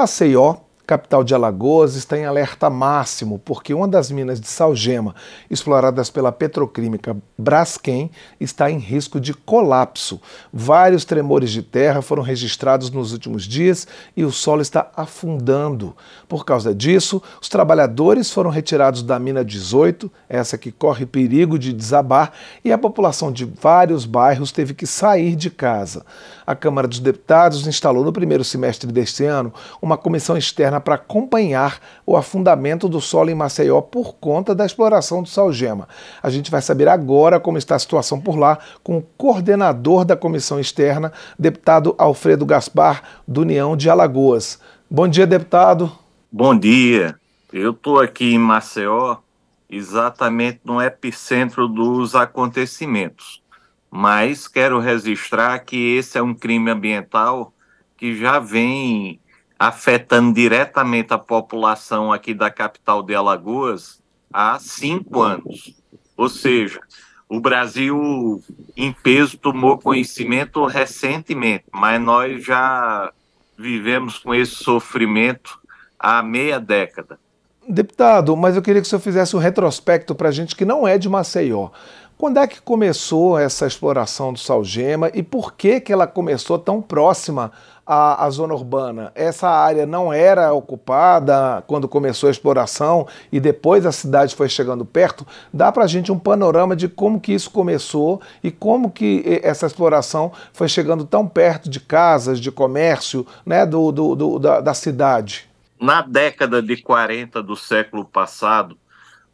Maceió, capital de Alagoas, está em alerta máximo porque uma das minas de salgema exploradas pela petroquímica Braskem está em risco de colapso. Vários tremores de terra foram registrados nos últimos dias e o solo está afundando. Por causa disso, os trabalhadores foram retirados da mina 18, essa que corre perigo de desabar, e a população de vários bairros teve que sair de casa. A Câmara dos Deputados instalou no primeiro semestre deste ano uma comissão externa para acompanhar o afundamento do solo em Maceió por conta da exploração do salgema. A gente vai saber agora como está a situação por lá com o coordenador da comissão externa, deputado Alfredo Gaspar, do União de Alagoas. Bom dia, deputado. Bom dia. Eu estou aqui em Maceió, exatamente no epicentro dos acontecimentos. Mas quero registrar que esse é um crime ambiental que já vem afetando diretamente a população aqui da capital de Alagoas há cinco anos. Ou seja, o Brasil, em peso, tomou conhecimento recentemente, mas nós já vivemos com esse sofrimento há meia década. Deputado, mas eu queria que o senhor fizesse um retrospecto para a gente que não é de Maceió. Quando é que começou essa exploração do salgema e por que, que ela começou tão próxima à, à, zona urbana? Essa área não era ocupada quando começou a exploração e depois a cidade foi chegando perto? Dá para a gente um panorama de como que isso começou e como que essa exploração foi chegando tão perto de casas, de comércio, né, do, do, do da, da cidade? Na década de 40 do século passado,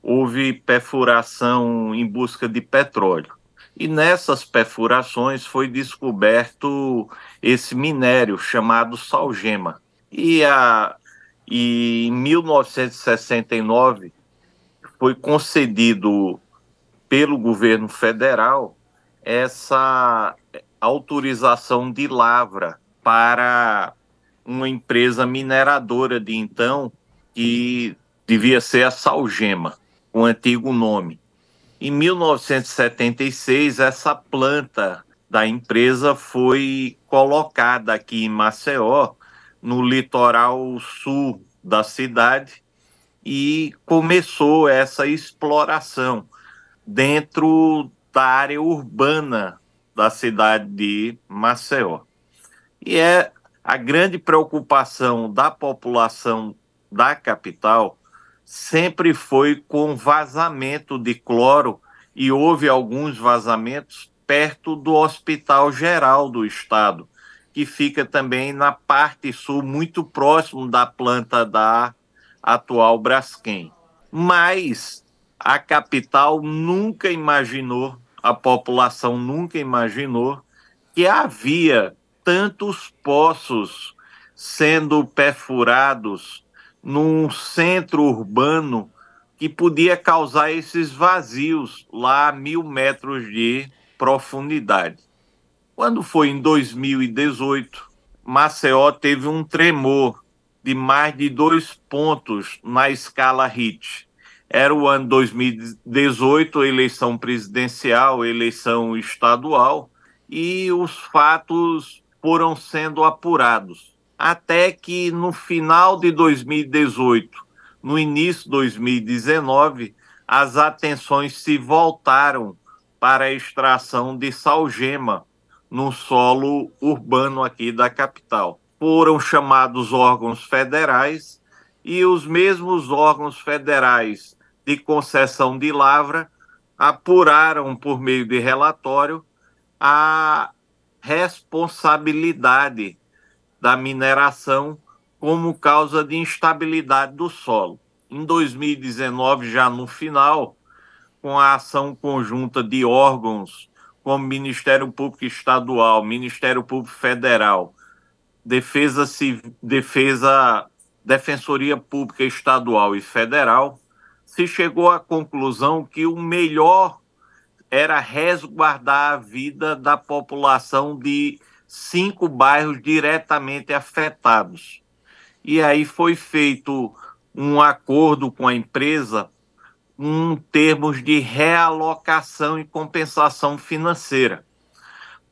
houve perfuração em busca de petróleo. E nessas perfurações foi descoberto esse minério chamado salgema. E, a, e em 1969 foi concedido pelo governo federal essa autorização de lavra para uma empresa mineradora de então que devia ser a Salgema o antigo nome. Em 1976, essa planta da empresa foi colocada aqui em Maceió, no litoral sul da cidade, e começou essa exploração dentro da área urbana da cidade de Maceió. E é a grande preocupação da população da capital sempre foi com vazamento de cloro e houve alguns vazamentos perto do Hospital Geral do Estado, que fica também na parte sul, muito próximo da planta da atual Braskem. Mas a capital nunca imaginou, a população nunca imaginou que havia tantos poços sendo perfurados num centro urbano que podia causar esses vazios lá a mil metros de profundidade. Quando foi em 2018, Maceió teve um tremor de mais de dois pontos na escala RIT. Era o ano 2018, eleição presidencial, eleição estadual, e os fatos foram sendo apurados até que no final de 2018, no início de 2019, as atenções se voltaram para a extração de salgema no solo urbano aqui da capital. Foram chamados órgãos federais e os mesmos órgãos federais de concessão de lavra apuraram por meio de relatório a responsabilidade da mineração como causa de instabilidade do solo. Em 2019, já no final, com a ação conjunta de órgãos como Ministério Público Estadual, Ministério Público Federal, Defesa, Defesa, Defensoria Pública Estadual e Federal, se chegou à conclusão que o melhor era resguardar a vida da população de cinco bairros diretamente afetados. E aí foi feito um acordo com a empresa em termos de realocação e compensação financeira,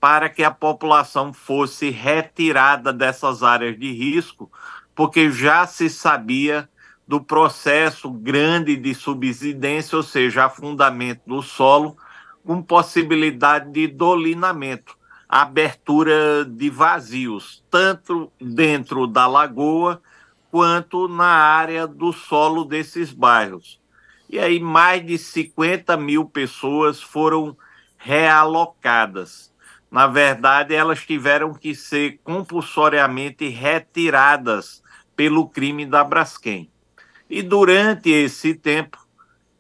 para que a população fosse retirada dessas áreas de risco porque já se sabia do processo grande de subsidência, ou seja, afundamento do solo, com possibilidade de dolinamento, abertura de vazios, tanto dentro da lagoa quanto na área do solo desses bairros. E aí, mais de 50 mil pessoas foram realocadas. Na verdade, elas tiveram que ser compulsoriamente retiradas pelo crime da Braskem. E durante esse tempo,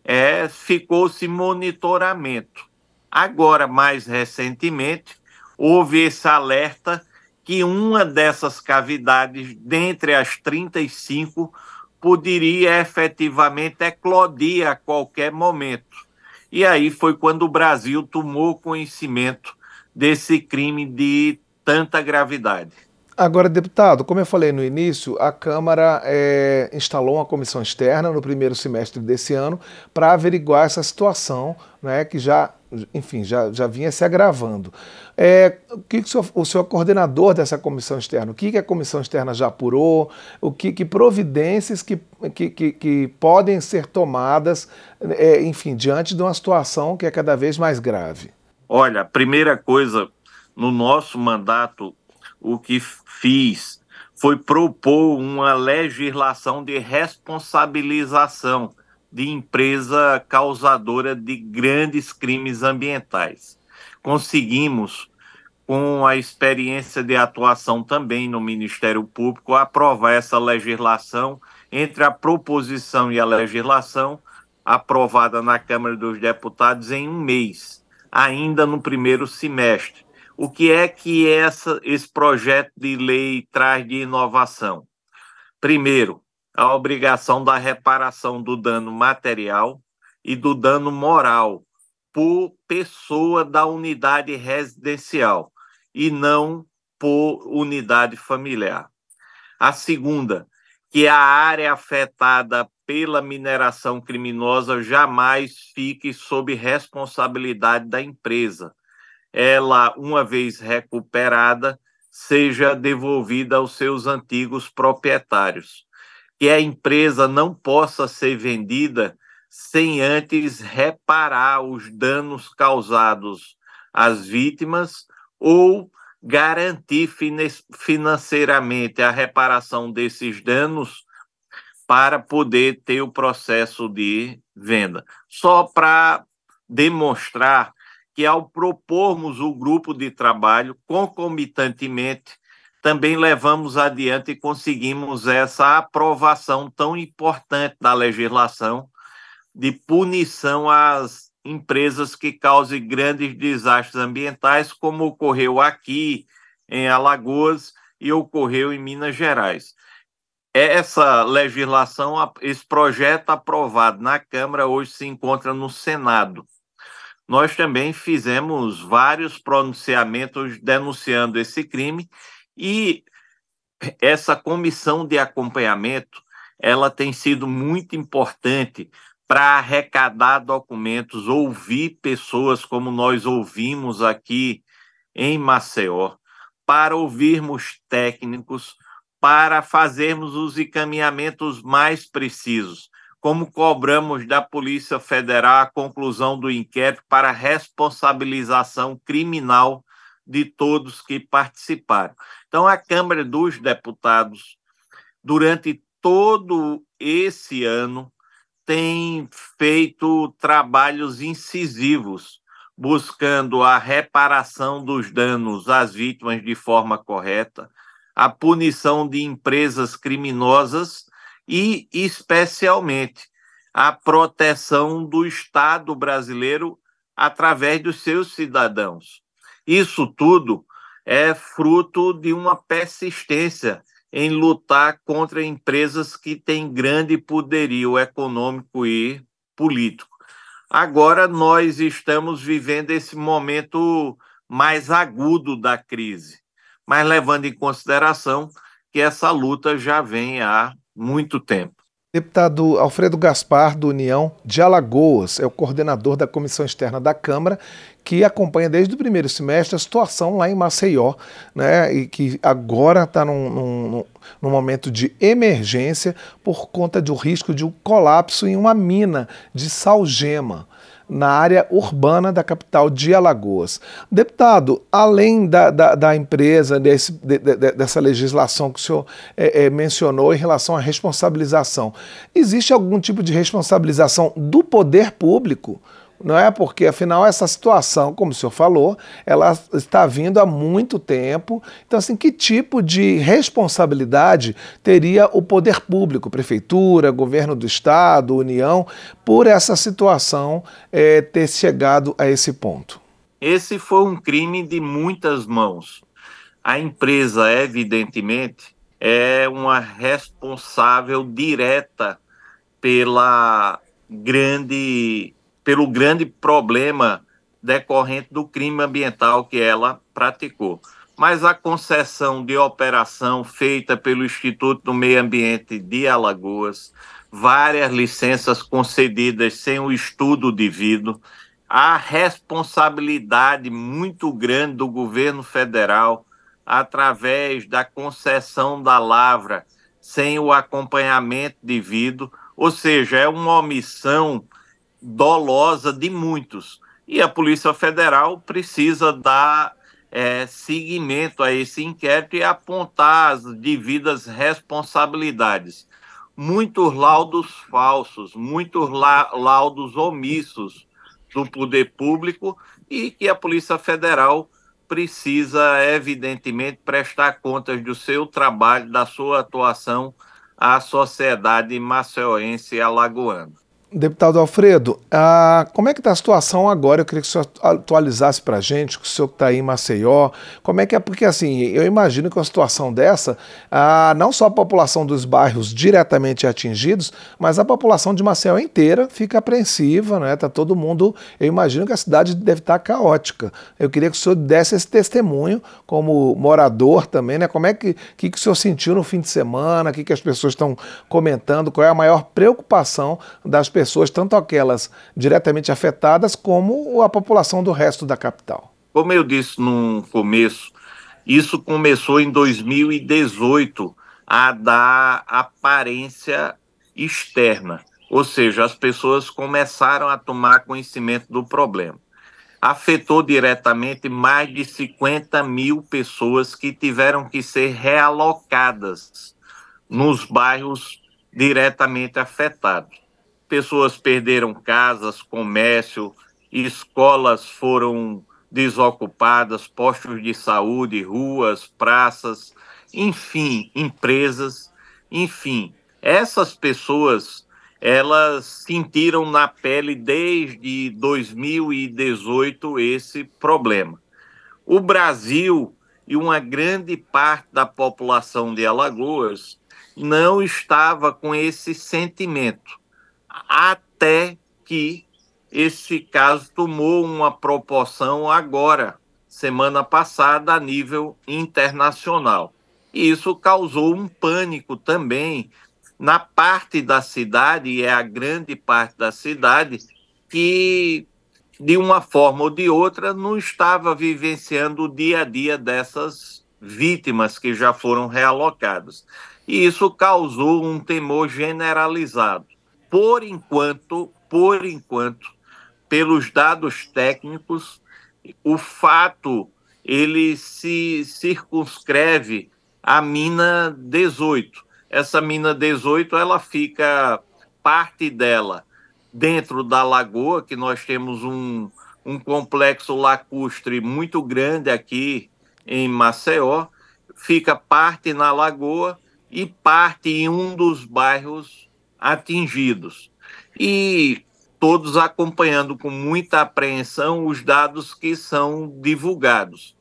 é, ficou-se monitoramento. Agora, mais recentemente, houve esse alerta que uma dessas cavidades, dentre as 35, poderia efetivamente eclodir a qualquer momento. E aí foi quando o Brasil tomou conhecimento desse crime de tanta gravidade. Agora, deputado, como eu falei no início, a Câmara é, instalou uma comissão externa no primeiro semestre desse ano para averiguar essa situação, né, que já, enfim, já, já vinha se agravando. É, o que, que o, senhor, o senhor é coordenador dessa comissão externa, o que, que a comissão externa já apurou, o que, que providências que, que, que, que, podem ser tomadas, é, enfim, diante de uma situação que é cada vez mais grave? Olha, a primeira coisa, no nosso mandato, o que fiz foi propor uma legislação de responsabilização de empresa causadora de grandes crimes ambientais. Conseguimos, com a experiência de atuação também no Ministério Público, aprovar essa legislação entre a proposição e a legislação aprovada na Câmara dos Deputados em um mês, ainda no primeiro semestre o que é que essa, esse projeto de lei traz de inovação? Primeiro, a obrigação da reparação do dano material e do dano moral por pessoa da unidade residencial e não por unidade familiar. A segunda, que a área afetada pela mineração criminosa jamais fique sob responsabilidade da empresa, ela, uma vez recuperada, seja devolvida aos seus antigos proprietários. Que a empresa não possa ser vendida sem antes reparar os danos causados às vítimas ou garantir financeiramente a reparação desses danos para poder ter o processo de venda. Só para demonstrar que, ao propormos o grupo de trabalho, concomitantemente, também levamos adiante e conseguimos essa aprovação tão importante da legislação de punição às empresas que causem grandes desastres ambientais, como ocorreu aqui em Alagoas e ocorreu em Minas Gerais. Essa legislação, esse projeto aprovado na Câmara, hoje se encontra no Senado nós também fizemos vários pronunciamentos denunciando esse crime e essa comissão de acompanhamento ela tem sido muito importante para arrecadar documentos, ouvir pessoas como nós ouvimos aqui em Maceió, para ouvirmos técnicos, para fazermos os encaminhamentos mais precisos como cobramos da Polícia Federal a conclusão do inquérito para responsabilização criminal de todos que participaram. Então, a Câmara dos Deputados, durante todo esse ano, tem feito trabalhos incisivos, buscando a reparação dos danos às vítimas de forma correta, a punição de empresas criminosas e, especialmente, a proteção do Estado brasileiro através dos seus cidadãos. Isso tudo é fruto de uma persistência em lutar contra empresas que têm grande poderio econômico e político. Agora nós estamos vivendo esse momento mais agudo da crise, mas levando em consideração que essa luta já vem há muito tempo. Deputado Alfredo Gaspar, do União de Alagoas, é o coordenador da Comissão Externa da Câmara, que acompanha desde o primeiro semestre a situação lá em Maceió, né, e que agora está num, num, num, momento de emergência por conta do risco de um colapso em uma mina de salgema na área urbana da capital de Alagoas. Deputado, além da, da, da empresa, desse, de, de, dessa legislação que o senhor é, é, mencionou em relação à responsabilização, existe algum tipo de responsabilização do poder público? Não é? Porque afinal essa situação, como o senhor falou, ela está vindo há muito tempo. Então, assim, que tipo de responsabilidade teria o poder público, prefeitura, governo do estado, União, por essa situação é, ter chegado a esse ponto? Esse foi um crime de muitas mãos. A empresa, evidentemente, é uma responsável direta pela grande pelo grande problema decorrente do crime ambiental que ela praticou. Mas a concessão de operação feita pelo Instituto do Meio Ambiente de Alagoas, várias licenças concedidas sem o estudo devido, a responsabilidade muito grande do governo federal através da concessão da lavra sem o acompanhamento devido, ou seja, é uma omissão dolosa de muitos. E a Polícia Federal precisa dar é, seguimento a esse inquérito e apontar as devidas responsabilidades. Muitos laudos falsos, muitos la laudos omissos do poder público e que a Polícia Federal precisa, evidentemente, prestar contas do seu trabalho, da sua atuação à sociedade maceuense e alagoana. Deputado Alfredo, ah, como é que está a situação agora? Eu queria que o senhor atualizasse para a gente, que o senhor está aí em Maceió, como é que é? Porque assim, eu imagino que uma situação dessa, ah, não só a população dos bairros diretamente atingidos, mas a população de Maceió inteira fica apreensiva, né? Tá todo mundo, eu imagino que a cidade deve estar tá caótica. Eu queria que o senhor desse esse testemunho como morador também, né? Como é que, que, que o senhor sentiu no fim de semana, o que, que as pessoas estão comentando, qual é a maior preocupação das pessoas pessoas, tanto aquelas diretamente afetadas, como a população do resto da capital. Como eu disse no começo, isso começou em 2018 a dar aparência externa, ou seja, as pessoas começaram a tomar conhecimento do problema. Afetou diretamente mais de 50 mil pessoas que tiveram que ser realocadas nos bairros diretamente afetados pessoas perderam casas, comércio, escolas foram desocupadas, postos de saúde, ruas, praças, enfim, empresas, enfim. Essas pessoas, elas sentiram na pele desde 2018 esse problema. O Brasil e uma grande parte da população de Alagoas não estava com esse sentimento até que esse caso tomou uma proporção agora, semana passada, a nível internacional. E isso causou um pânico também na parte da cidade, e é a grande parte da cidade, que de uma forma ou de outra não estava vivenciando o dia a dia dessas vítimas que já foram realocadas. E isso causou um temor generalizado por enquanto, por enquanto, pelos dados técnicos, o fato ele se circunscreve à mina 18. Essa mina 18, ela fica parte dela dentro da lagoa, que nós temos um, um complexo lacustre muito grande aqui em Maceió, fica parte na lagoa e parte em um dos bairros atingidos. E todos acompanhando com muita apreensão os dados que são divulgados.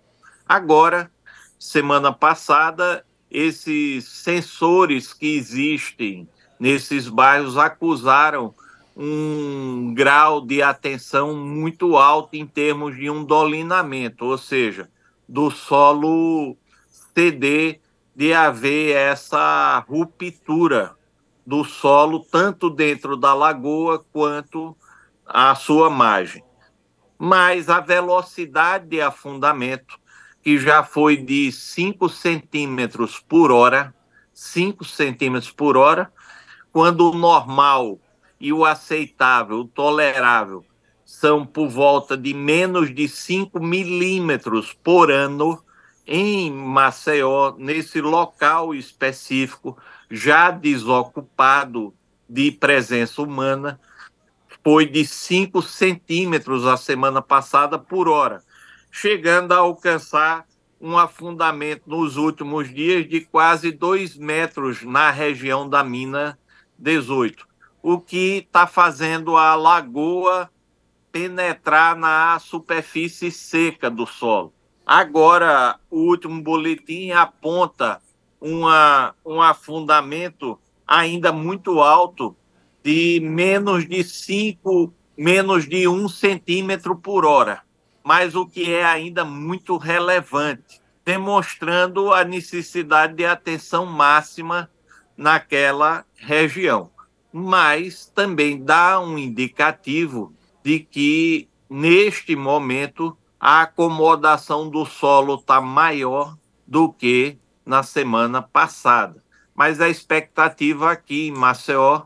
Agora, semana passada, esses sensores que existem nesses bairros acusaram um grau de atenção muito alto em termos de um dolinamento, ou seja, do solo ceder de haver essa ruptura do solo, tanto dentro da lagoa quanto a sua margem. Mas a velocidade de afundamento, que já foi de 5 centímetros por hora, 5 centímetros por hora, quando o normal e o aceitável, o tolerável, são por volta de menos de 5 milímetros por ano, em Maceió, nesse local específico, já desocupado de presença humana, foi de 5 centímetros a semana passada por hora, chegando a alcançar um afundamento nos últimos dias de quase 2 metros na região da mina 18, o que está fazendo a lagoa penetrar na superfície seca do solo. Agora, o último boletim aponta uma, um afundamento ainda muito alto de menos de 5, menos de 1 um centímetro por hora, mas o que é ainda muito relevante, demonstrando a necessidade de atenção máxima naquela região. Mas também dá um indicativo de que, neste momento, a acomodação do solo está maior do que na semana passada. Mas a expectativa aqui em Maceió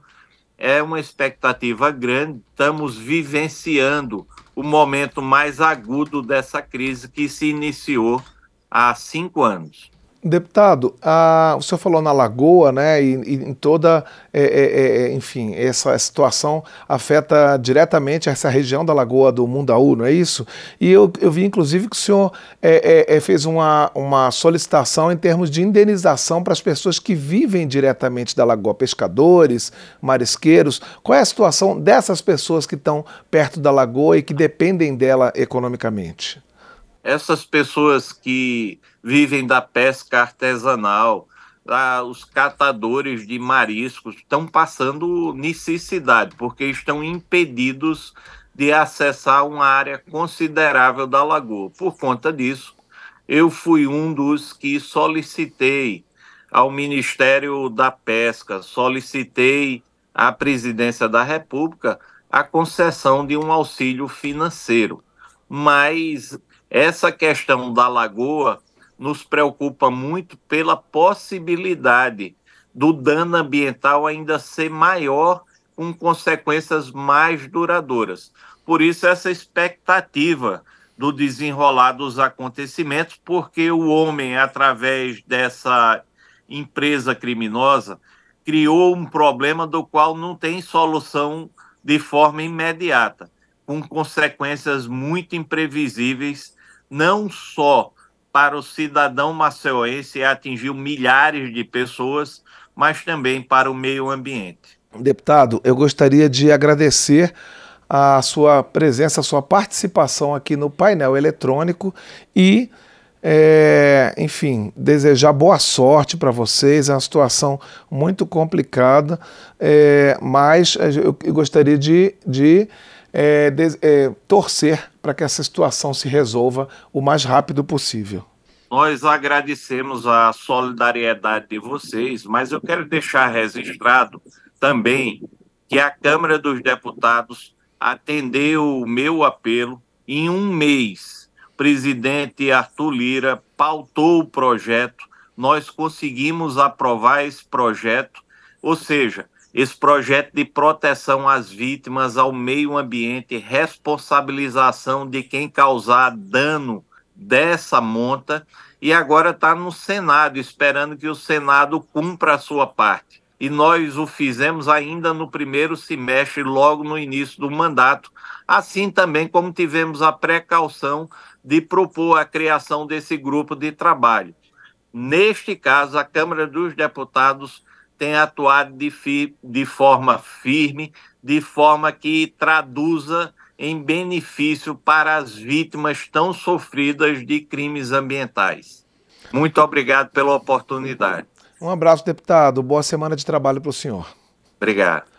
é uma expectativa grande. Estamos vivenciando o momento mais agudo dessa crise que se iniciou há cinco anos. Deputado, a, o senhor falou na Lagoa, né, e, e em toda, é, é, é, enfim, essa situação afeta diretamente essa região da Lagoa do Mundaú, não é isso? E eu, eu vi, inclusive, que o senhor é, é, é, fez uma, uma solicitação em termos de indenização para as pessoas que vivem diretamente da Lagoa, pescadores, marisqueiros. Qual é a situação dessas pessoas que estão perto da Lagoa e que dependem dela economicamente? essas pessoas que vivem da pesca artesanal, ah, os catadores de mariscos estão passando necessidade, porque estão impedidos de acessar uma área considerável da lagoa. Por conta disso, eu fui um dos que solicitei ao Ministério da Pesca, solicitei à Presidência da República a concessão de um auxílio financeiro. Mas essa questão da lagoa nos preocupa muito pela possibilidade do dano ambiental ainda ser maior, com consequências mais duradouras. Por isso, essa expectativa do desenrolar dos acontecimentos, porque o homem, através dessa empresa criminosa, criou um problema do qual não tem solução de forma imediata, com consequências muito imprevisíveis não só para o cidadão maceoense atingiu milhares de pessoas, mas também para o meio ambiente. Deputado, eu gostaria de agradecer a sua presença, a sua participação aqui no painel eletrônico e, é, enfim, desejar boa sorte para vocês. É uma situação muito complicada, é, mas eu gostaria de, de é, de, é, torcer para que essa situação se resolva o mais rápido possível. Nós agradecemos a solidariedade de vocês, mas eu quero deixar registrado também que a Câmara dos Deputados atendeu o meu apelo em um mês. O presidente Arthur Lira pautou o projeto, nós conseguimos aprovar esse projeto, ou seja, esse projeto de proteção às vítimas, ao meio ambiente, responsabilização de quem causar dano dessa monta, e agora está no Senado, esperando que o Senado cumpra a sua parte. E nós o fizemos ainda no primeiro semestre, logo no início do mandato, assim também como tivemos a precaução de propor a criação desse grupo de trabalho. Neste caso, a Câmara dos Deputados tem atuado de, fi, de forma firme, de forma que traduza em benefício para as vítimas tão sofridas de crimes ambientais. Muito obrigado pela oportunidade. Um abraço, deputado. Boa semana de trabalho para o senhor. Obrigado.